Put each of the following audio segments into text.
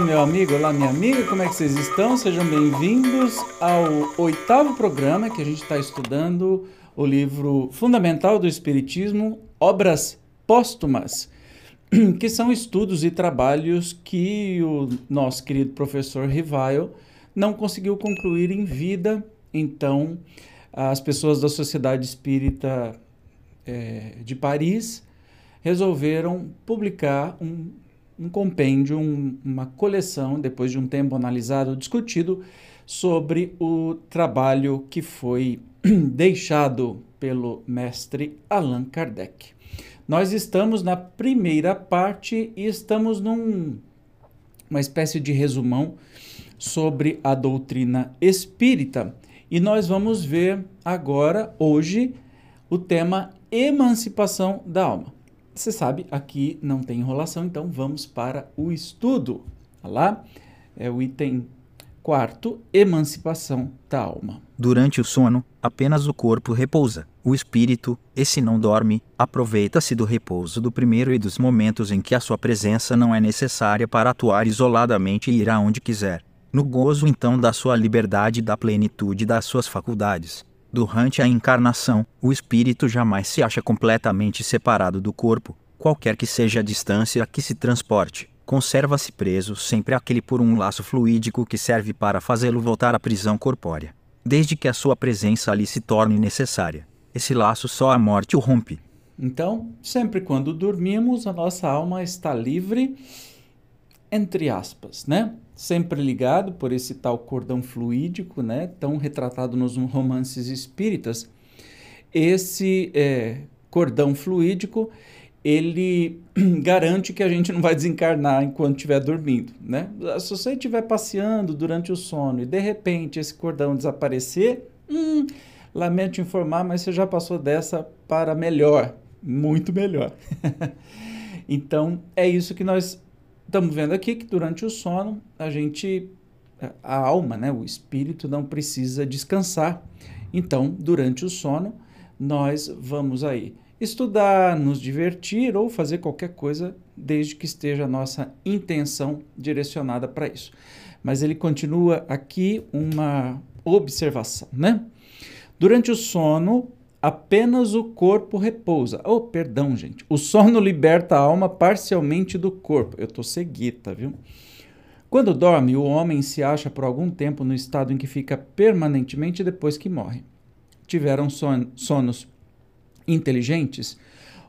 meu amigo, olá, minha amiga, como é que vocês estão? Sejam bem-vindos ao oitavo programa que a gente está estudando o livro fundamental do Espiritismo, Obras Póstumas, que são estudos e trabalhos que o nosso querido professor Rivail não conseguiu concluir em vida, então as pessoas da Sociedade Espírita é, de Paris resolveram publicar um, um compêndio, um, uma coleção, depois de um tempo analisado, discutido, sobre o trabalho que foi deixado pelo mestre Allan Kardec. Nós estamos na primeira parte e estamos num uma espécie de resumão sobre a doutrina espírita. E nós vamos ver agora, hoje, o tema emancipação da alma. Você sabe, aqui não tem enrolação, então vamos para o estudo. Olha lá, é o item quarto, emancipação da alma. Durante o sono, apenas o corpo repousa. O espírito, esse não dorme, aproveita-se do repouso do primeiro e dos momentos em que a sua presença não é necessária para atuar isoladamente e ir aonde quiser. No gozo então da sua liberdade e da plenitude das suas faculdades Durante a encarnação, o espírito jamais se acha completamente separado do corpo, qualquer que seja a distância a que se transporte. Conserva-se preso sempre aquele por um laço fluídico que serve para fazê-lo voltar à prisão corpórea. Desde que a sua presença ali se torne necessária. Esse laço só a morte o rompe. Então, sempre quando dormimos, a nossa alma está livre, entre aspas, né? Sempre ligado por esse tal cordão fluídico, né, tão retratado nos romances espíritas. Esse é, cordão fluídico ele garante que a gente não vai desencarnar enquanto estiver dormindo, né? Se você estiver passeando durante o sono e de repente esse cordão desaparecer, hum, lamento informar, mas você já passou dessa para melhor, muito melhor. então é isso que nós estamos vendo aqui que durante o sono a gente, a alma, né, o espírito não precisa descansar. Então, durante o sono, nós vamos aí estudar, nos divertir ou fazer qualquer coisa, desde que esteja a nossa intenção direcionada para isso. Mas ele continua aqui uma observação, né? Durante o sono, apenas o corpo repousa. Oh, perdão, gente. O sono liberta a alma parcialmente do corpo. Eu tô seguita, viu? Quando dorme, o homem se acha por algum tempo no estado em que fica permanentemente depois que morre. Tiveram son sonos inteligentes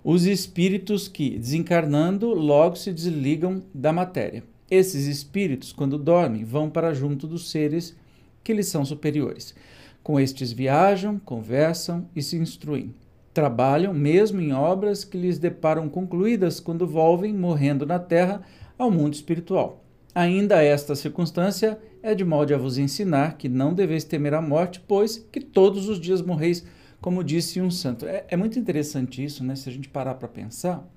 os espíritos que, desencarnando, logo se desligam da matéria. Esses espíritos, quando dormem, vão para junto dos seres que lhes são superiores. Com estes viajam, conversam e se instruem. Trabalham mesmo em obras que lhes deparam concluídas quando volvem, morrendo na terra, ao mundo espiritual. Ainda esta circunstância é de modo a vos ensinar que não deveis temer a morte, pois que todos os dias morreis, como disse um santo. É, é muito interessante isso, né? Se a gente parar para pensar.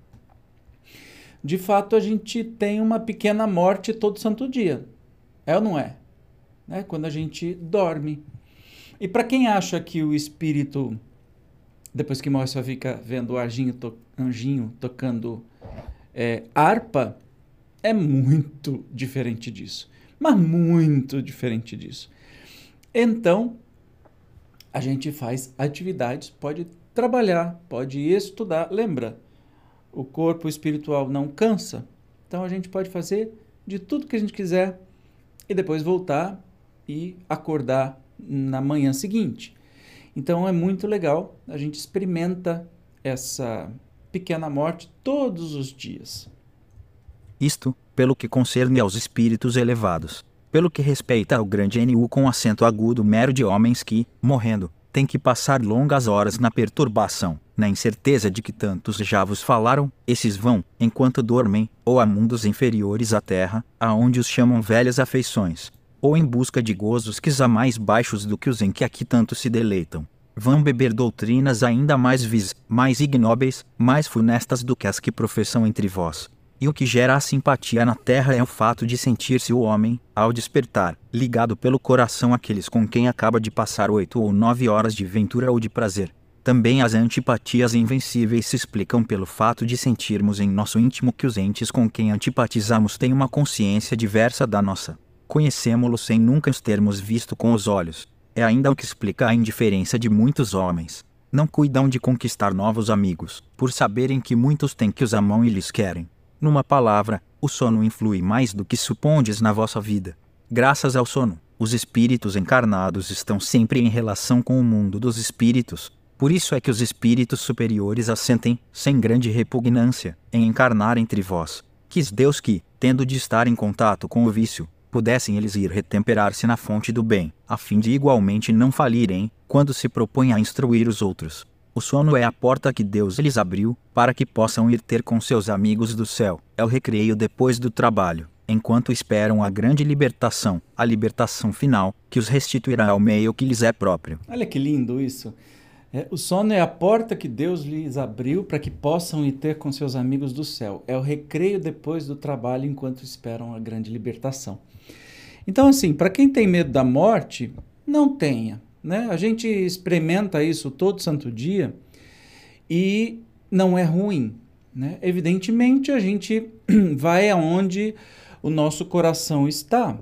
De fato, a gente tem uma pequena morte todo santo dia. É ou não é? Né? Quando a gente dorme. E para quem acha que o espírito, depois que morre, só fica vendo o anjinho, to anjinho tocando é, harpa, é muito diferente disso. Mas muito diferente disso. Então, a gente faz atividades, pode trabalhar, pode estudar. Lembra, o corpo espiritual não cansa. Então, a gente pode fazer de tudo que a gente quiser e depois voltar e acordar na manhã seguinte. Então é muito legal, a gente experimenta essa pequena morte todos os dias. Isto, pelo que concerne aos espíritos elevados. Pelo que respeita ao grande NU com acento agudo mero de homens que, morrendo, têm que passar longas horas na perturbação, na incerteza de que tantos já vos falaram, esses vão, enquanto dormem, ou a mundos inferiores à terra, aonde os chamam velhas afeições, ou em busca de gozos que há mais baixos do que os em que aqui tanto se deleitam. Vão beber doutrinas ainda mais vis, mais ignóbeis, mais funestas do que as que professam entre vós. E o que gera a simpatia na terra é o fato de sentir-se o homem, ao despertar, ligado pelo coração àqueles com quem acaba de passar oito ou nove horas de ventura ou de prazer. Também as antipatias invencíveis se explicam pelo fato de sentirmos em nosso íntimo que os entes com quem antipatizamos têm uma consciência diversa da nossa. Conhecemos-los sem nunca os termos visto com os olhos. É ainda o que explica a indiferença de muitos homens. Não cuidam de conquistar novos amigos, por saberem que muitos têm que os amam e lhes querem. Numa palavra, o sono influi mais do que supondes na vossa vida. Graças ao sono, os espíritos encarnados estão sempre em relação com o mundo dos espíritos, por isso é que os espíritos superiores assentem, sem grande repugnância, em encarnar entre vós. Quis Deus que, tendo de estar em contato com o vício, pudessem eles ir retemperar-se na fonte do bem, a fim de igualmente não falirem, quando se propõem a instruir os outros. O sono é a porta que Deus lhes abriu, para que possam ir ter com seus amigos do céu. É o recreio depois do trabalho, enquanto esperam a grande libertação, a libertação final, que os restituirá ao meio que lhes é próprio. Olha que lindo isso. É, o sono é a porta que Deus lhes abriu para que possam ir ter com seus amigos do céu. É o recreio depois do trabalho enquanto esperam a grande libertação. Então, assim, para quem tem medo da morte, não tenha. Né? A gente experimenta isso todo santo dia e não é ruim. Né? Evidentemente, a gente vai aonde o nosso coração está.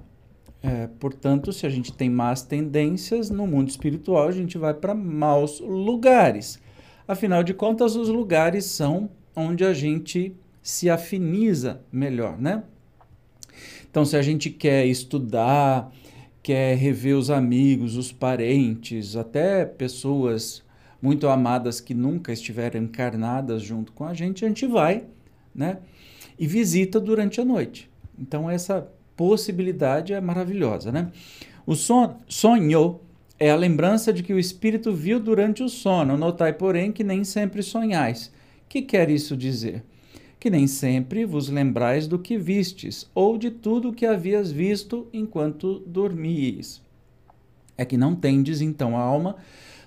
É, portanto, se a gente tem más tendências no mundo espiritual, a gente vai para maus lugares. Afinal de contas, os lugares são onde a gente se afiniza melhor, né? Então, se a gente quer estudar, quer rever os amigos, os parentes, até pessoas muito amadas que nunca estiveram encarnadas junto com a gente, a gente vai, né? E visita durante a noite. Então, essa possibilidade é maravilhosa, né? O son sonho é a lembrança de que o espírito viu durante o sono. Notai, porém, que nem sempre sonhais. Que quer isso dizer? Que nem sempre vos lembrais do que vistes, ou de tudo o que havias visto enquanto dormíeis. É que não tendes, então, a alma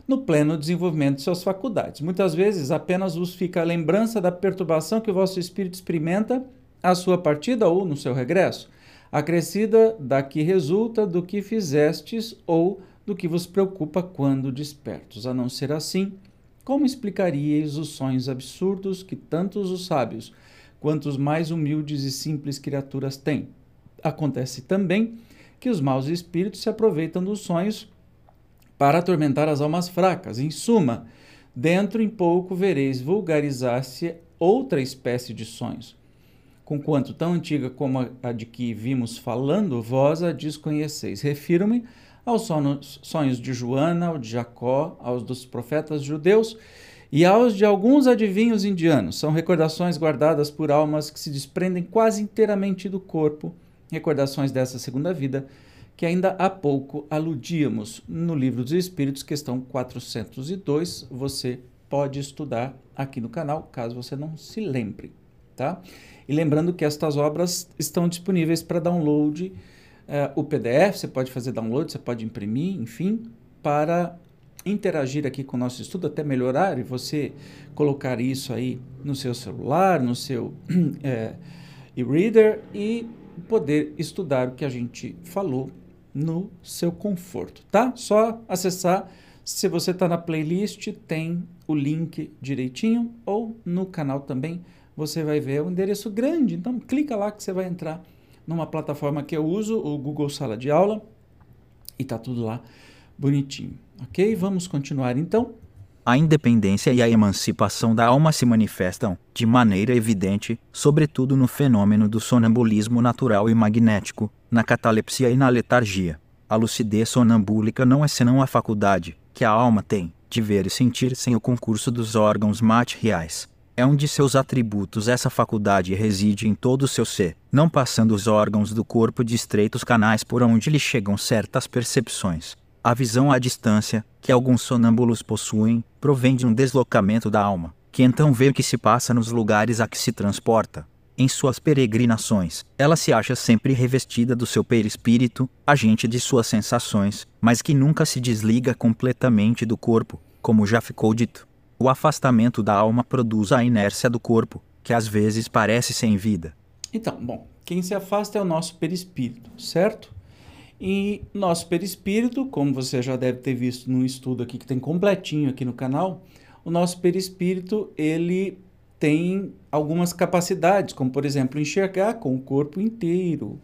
no pleno desenvolvimento de suas faculdades. Muitas vezes apenas vos fica a lembrança da perturbação que o vosso espírito experimenta à sua partida ou no seu regresso acrescida da que resulta do que fizestes ou do que vos preocupa quando despertos. A não ser assim, como explicaríeis os sonhos absurdos que tantos os sábios quanto os mais humildes e simples criaturas têm? Acontece também que os maus espíritos se aproveitam dos sonhos para atormentar as almas fracas. Em suma, dentro em pouco vereis vulgarizar-se outra espécie de sonhos conquanto tão antiga como a de que vimos falando, vós a desconheceis. Refiro-me aos sonhos de Joana, ao de Jacó, aos dos profetas judeus e aos de alguns adivinhos indianos. São recordações guardadas por almas que se desprendem quase inteiramente do corpo, recordações dessa segunda vida, que ainda há pouco aludíamos no Livro dos Espíritos, questão 402. Você pode estudar aqui no canal, caso você não se lembre, tá? E lembrando que estas obras estão disponíveis para download. Uh, o PDF, você pode fazer download, você pode imprimir, enfim, para interagir aqui com o nosso estudo, até melhorar, e você colocar isso aí no seu celular, no seu é, e-reader e poder estudar o que a gente falou no seu conforto, tá? Só acessar. Se você está na playlist, tem o link direitinho, ou no canal também você vai ver um endereço grande. Então, clica lá que você vai entrar numa plataforma que eu uso, o Google Sala de Aula, e tá tudo lá bonitinho. Ok? Vamos continuar então. A independência e a emancipação da alma se manifestam, de maneira evidente, sobretudo no fenômeno do sonambulismo natural e magnético, na catalepsia e na letargia. A lucidez sonambúlica não é senão a faculdade, que a alma tem, de ver e sentir sem o concurso dos órgãos materiais é um de seus atributos. Essa faculdade reside em todo o seu ser, não passando os órgãos do corpo de estreitos canais por onde lhe chegam certas percepções. A visão à distância, que alguns sonâmbulos possuem, provém de um deslocamento da alma, que então vê o que se passa nos lugares a que se transporta. Em suas peregrinações, ela se acha sempre revestida do seu perispírito, agente de suas sensações, mas que nunca se desliga completamente do corpo, como já ficou dito. O afastamento da alma produz a inércia do corpo, que às vezes parece sem vida. Então, bom, quem se afasta é o nosso perispírito, certo? E nosso perispírito, como você já deve ter visto num estudo aqui que tem completinho aqui no canal, o nosso perispírito ele tem algumas capacidades, como por exemplo enxergar com o corpo inteiro,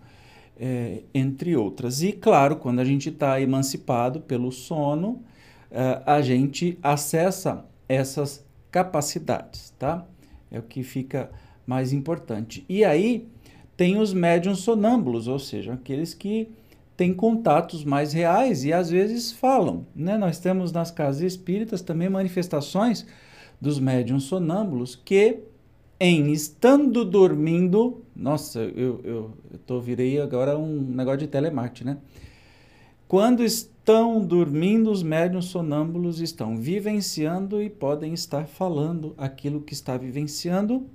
é, entre outras. E claro, quando a gente está emancipado pelo sono, é, a gente acessa essas capacidades, tá? É o que fica mais importante. E aí tem os médiums sonâmbulos, ou seja, aqueles que têm contatos mais reais e às vezes falam. Né? Nós temos nas casas espíritas também manifestações dos médiums sonâmbulos que, em estando dormindo, nossa, eu, eu, eu tô, virei agora um negócio de telemarketing, né? Quando estão dormindo, os médiums sonâmbulos estão vivenciando e podem estar falando aquilo que está vivenciando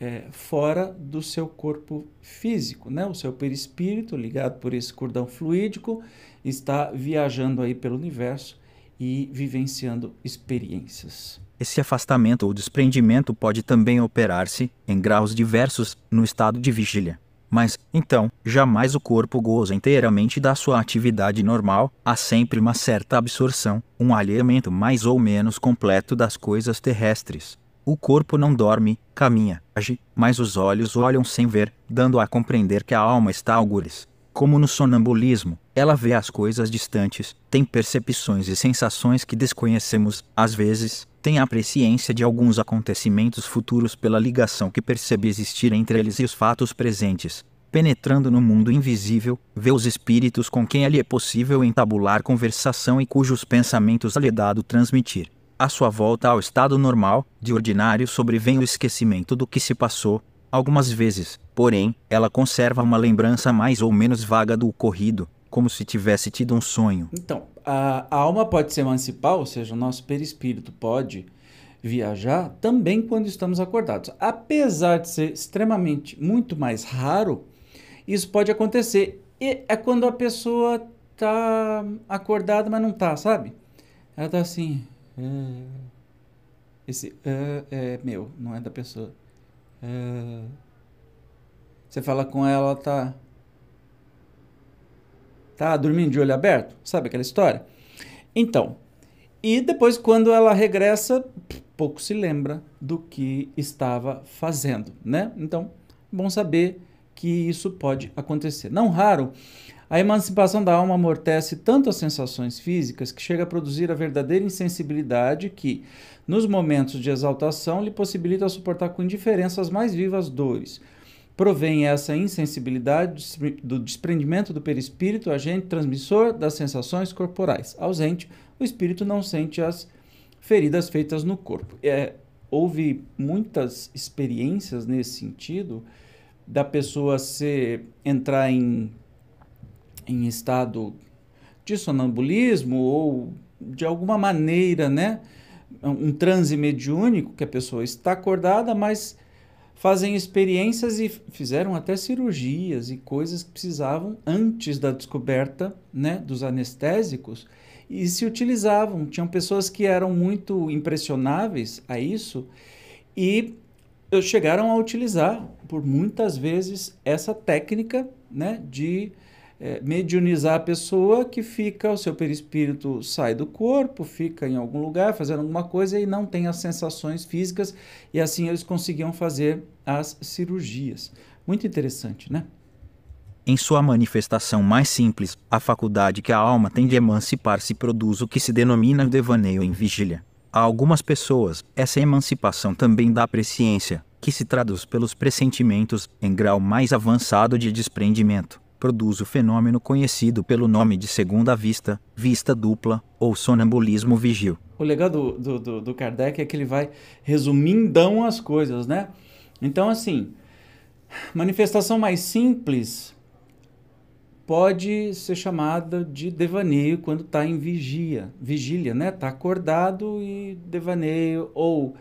é, fora do seu corpo físico, né? O seu perispírito, ligado por esse cordão fluídico, está viajando aí pelo universo e vivenciando experiências. Esse afastamento ou desprendimento pode também operar-se, em graus diversos, no estado de vigília. Mas, então, jamais o corpo goza inteiramente da sua atividade normal, há sempre uma certa absorção, um alheamento mais ou menos completo das coisas terrestres. O corpo não dorme, caminha, age, mas os olhos olham sem ver, dando a compreender que a alma está algures. Como no sonambulismo, ela vê as coisas distantes, tem percepções e sensações que desconhecemos, às vezes, tem a presciência de alguns acontecimentos futuros pela ligação que percebe existir entre eles e os fatos presentes. Penetrando no mundo invisível, vê os espíritos com quem lhe é possível entabular conversação e cujos pensamentos lhe é dado transmitir. À sua volta ao estado normal, de ordinário sobrevém o esquecimento do que se passou, Algumas vezes, porém, ela conserva uma lembrança mais ou menos vaga do ocorrido, como se tivesse tido um sonho. Então, a, a alma pode se emancipar, ou seja, o nosso perispírito pode viajar também quando estamos acordados. Apesar de ser extremamente muito mais raro, isso pode acontecer. E é quando a pessoa tá acordada, mas não tá, sabe? Ela tá assim. É... Esse é, é meu, não é da pessoa. É... Você fala com ela, ela tá. Tá dormindo de olho aberto? Sabe aquela história? Então, e depois, quando ela regressa, pouco se lembra do que estava fazendo, né? Então, bom saber que isso pode acontecer. Não raro, a emancipação da alma amortece tanto as sensações físicas que chega a produzir a verdadeira insensibilidade que, nos momentos de exaltação, lhe possibilita suportar com indiferença as mais vivas dores. Provém essa insensibilidade do desprendimento do perispírito, agente transmissor das sensações corporais. Ausente, o espírito não sente as feridas feitas no corpo. É, houve muitas experiências nesse sentido da pessoa se entrar em, em estado de sonambulismo ou de alguma maneira, né? um transe mediúnico, que a pessoa está acordada, mas fazem experiências e fizeram até cirurgias e coisas que precisavam antes da descoberta né, dos anestésicos e se utilizavam. Tinham pessoas que eram muito impressionáveis a isso e chegaram a utilizar por muitas vezes essa técnica né, de é, mediunizar a pessoa que fica, o seu perispírito sai do corpo, fica em algum lugar fazendo alguma coisa e não tem as sensações físicas, e assim eles conseguiam fazer as cirurgias. Muito interessante, né? Em sua manifestação mais simples, a faculdade que a alma tem de emancipar-se produz o que se denomina devaneio em vigília. A algumas pessoas, essa emancipação também dá presciência, que se traduz pelos pressentimentos em grau mais avançado de desprendimento produz o fenômeno conhecido pelo nome de segunda vista, vista dupla ou sonambulismo vigil. O legal do, do, do, do Kardec é que ele vai resumindão as coisas, né? Então, assim, manifestação mais simples pode ser chamada de devaneio quando está em vigia, vigília, né? Está acordado e devaneio, ou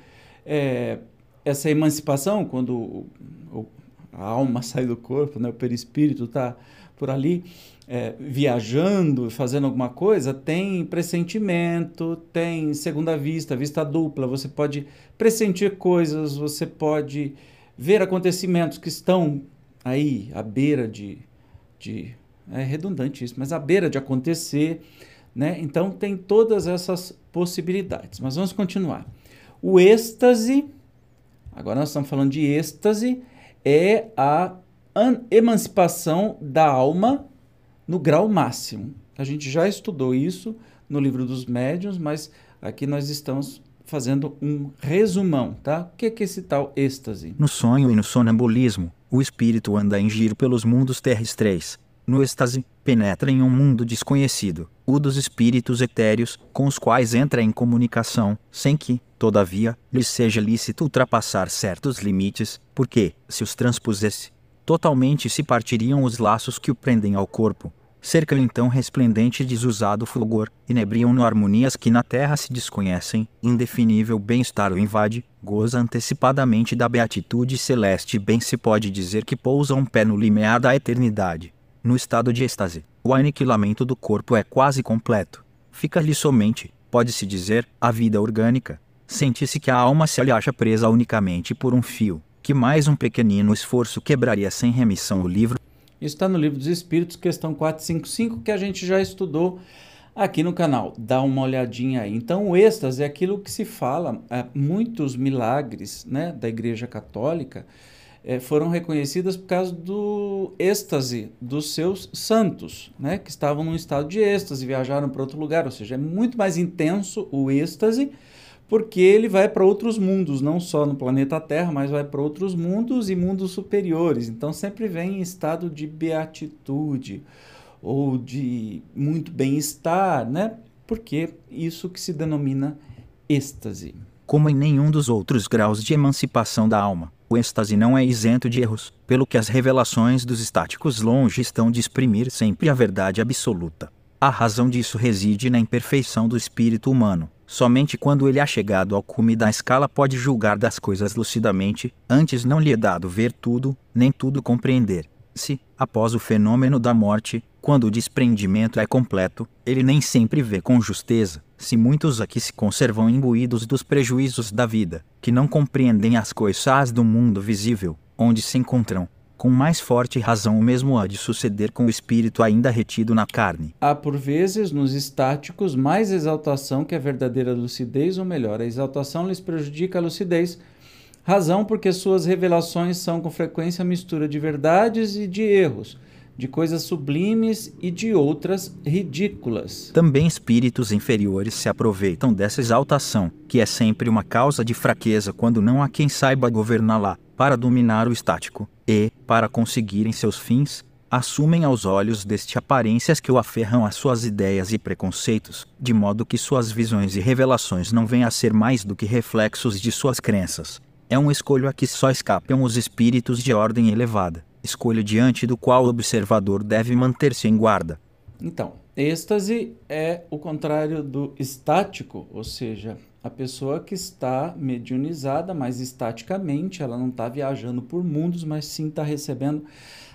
é, essa emancipação, quando o, o, a alma sai do corpo, né? o perispírito está por ali é, viajando, fazendo alguma coisa, tem pressentimento, tem segunda vista, vista dupla. Você pode pressentir coisas, você pode ver acontecimentos que estão aí à beira de, de é redundante isso, mas à beira de acontecer, né? Então tem todas essas possibilidades. Mas vamos continuar. O êxtase, agora nós estamos falando de êxtase, é a emancipação da alma no grau máximo. A gente já estudou isso no livro dos médiuns, mas aqui nós estamos fazendo um resumão, tá? O que é esse tal êxtase? No sonho e no sonambulismo, o espírito anda em giro pelos mundos terrestres. No êxtase, penetra em um mundo desconhecido, o dos espíritos etéreos, com os quais entra em comunicação, sem que, todavia, lhe seja lícito ultrapassar certos limites, porque, se os transpusesse, totalmente se partiriam os laços que o prendem ao corpo, cerca-lhe então resplendente e desusado fulgor, inebriam-no harmonias que na terra se desconhecem, indefinível bem-estar o invade, goza antecipadamente da beatitude celeste e bem se pode dizer que pousa um pé no limiar da eternidade. No estado de êxtase, o aniquilamento do corpo é quase completo. Fica-lhe somente, pode-se dizer, a vida orgânica. Sente-se que a alma se lhe acha presa unicamente por um fio, que mais um pequenino esforço quebraria sem remissão o livro, isso está no Livro dos Espíritos, questão 455, que a gente já estudou aqui no canal. Dá uma olhadinha aí. Então, o êxtase é aquilo que se fala, é, muitos milagres né, da Igreja Católica é, foram reconhecidos por causa do êxtase dos seus santos, né, que estavam num estado de êxtase, viajaram para outro lugar, ou seja, é muito mais intenso o êxtase porque ele vai para outros mundos, não só no planeta Terra, mas vai para outros mundos e mundos superiores. Então sempre vem em estado de beatitude ou de muito bem-estar, né? Porque isso que se denomina êxtase. Como em nenhum dos outros graus de emancipação da alma, o êxtase não é isento de erros, pelo que as revelações dos estáticos longe estão de exprimir sempre a verdade absoluta. A razão disso reside na imperfeição do espírito humano, Somente quando ele é chegado ao cume da escala pode julgar das coisas lucidamente, antes não lhe é dado ver tudo, nem tudo compreender. Se, após o fenômeno da morte, quando o desprendimento é completo, ele nem sempre vê com justeza, se muitos aqui se conservam imbuídos dos prejuízos da vida, que não compreendem as coisas do mundo visível, onde se encontram, com mais forte razão o mesmo há de suceder com o espírito ainda retido na carne. Há por vezes nos estáticos mais exaltação que a verdadeira lucidez, ou melhor, a exaltação lhes prejudica a lucidez, razão porque suas revelações são com frequência mistura de verdades e de erros, de coisas sublimes e de outras ridículas. Também espíritos inferiores se aproveitam dessa exaltação, que é sempre uma causa de fraqueza quando não há quem saiba governá-la, para dominar o estático, e, para conseguirem seus fins, assumem aos olhos deste aparências que o aferram às suas ideias e preconceitos, de modo que suas visões e revelações não venham a ser mais do que reflexos de suas crenças. É um escolho a que só escapam os espíritos de ordem elevada, escolha diante do qual o observador deve manter-se em guarda. Então, êxtase é o contrário do estático, ou seja, a pessoa que está mediunizada, mas estaticamente, ela não está viajando por mundos, mas sim está recebendo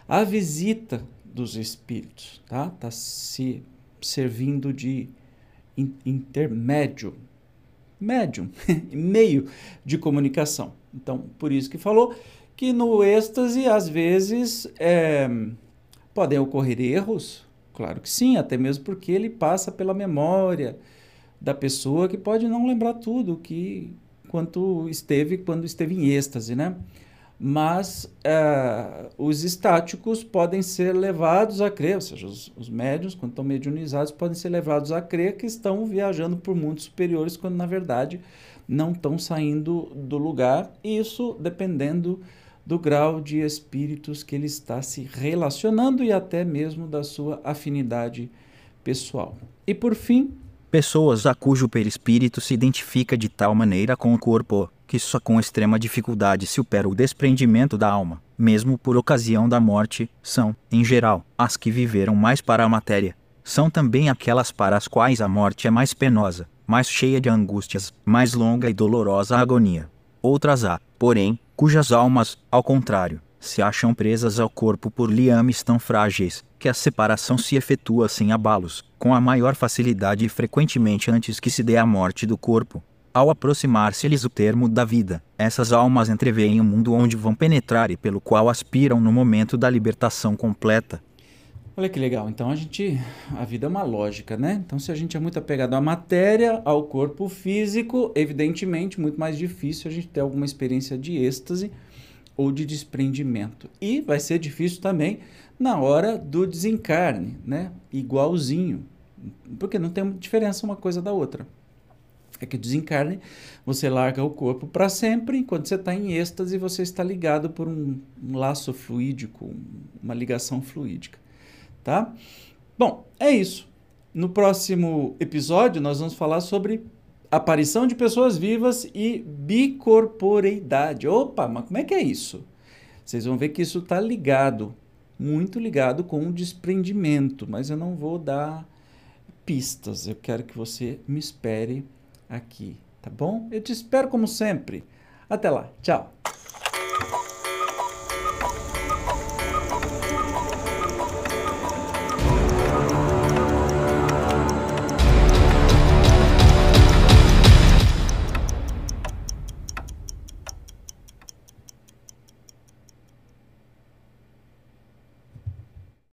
a visita dos espíritos, tá? Está se servindo de intermédio, médium, meio de comunicação. Então, por isso que falou que no êxtase, às vezes, é, podem ocorrer erros, claro que sim, até mesmo porque ele passa pela memória, da pessoa que pode não lembrar tudo que quanto esteve quando esteve em êxtase, né? Mas uh, os estáticos podem ser levados a crer, ou seja, os, os médios, quando estão mediunizados, podem ser levados a crer que estão viajando por mundos superiores, quando na verdade não estão saindo do lugar. Isso dependendo do grau de espíritos que ele está se relacionando e até mesmo da sua afinidade pessoal. E por fim, Pessoas a cujo perispírito se identifica de tal maneira com o corpo, que só com extrema dificuldade se opera o desprendimento da alma, mesmo por ocasião da morte, são, em geral, as que viveram mais para a matéria. São também aquelas para as quais a morte é mais penosa, mais cheia de angústias, mais longa e dolorosa agonia. Outras há, porém, cujas almas, ao contrário, se acham presas ao corpo por liames tão frágeis, que a separação se efetua sem abalos, com a maior facilidade e frequentemente antes que se dê a morte do corpo. Ao aproximar-se-lhes o termo da vida, essas almas entreveem o mundo onde vão penetrar e pelo qual aspiram no momento da libertação completa. Olha que legal. Então a gente, a vida é uma lógica, né? Então se a gente é muito apegado à matéria, ao corpo físico, evidentemente muito mais difícil a gente ter alguma experiência de êxtase ou de desprendimento. E vai ser difícil também na hora do desencarne, né? Igualzinho. Porque não tem diferença uma coisa da outra. É que desencarne, você larga o corpo para sempre, enquanto você está em êxtase, você está ligado por um, um laço fluídico, uma ligação fluídica tá? Bom, é isso. No próximo episódio, nós vamos falar sobre aparição de pessoas vivas e bicorporeidade. Opa, mas como é que é isso? Vocês vão ver que isso está ligado, muito ligado com o desprendimento, mas eu não vou dar pistas. Eu quero que você me espere aqui, tá bom? Eu te espero como sempre. Até lá, tchau.